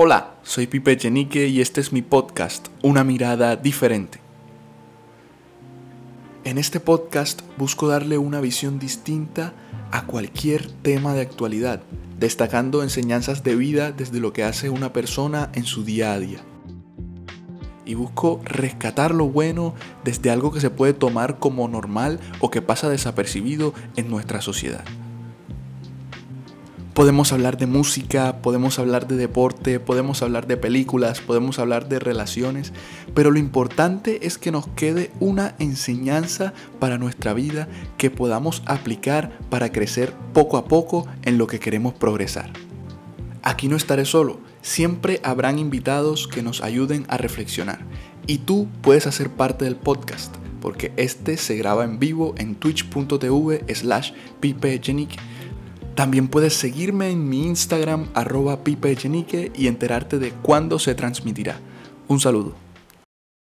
Hola, soy Pipe Chenique y este es mi podcast, Una mirada diferente. En este podcast busco darle una visión distinta a cualquier tema de actualidad, destacando enseñanzas de vida desde lo que hace una persona en su día a día. Y busco rescatar lo bueno desde algo que se puede tomar como normal o que pasa desapercibido en nuestra sociedad. Podemos hablar de música, podemos hablar de deporte, podemos hablar de películas, podemos hablar de relaciones, pero lo importante es que nos quede una enseñanza para nuestra vida que podamos aplicar para crecer poco a poco en lo que queremos progresar. Aquí no estaré solo, siempre habrán invitados que nos ayuden a reflexionar y tú puedes hacer parte del podcast porque este se graba en vivo en twitch.tv slash también puedes seguirme en mi Instagram arroba y enterarte de cuándo se transmitirá. Un saludo.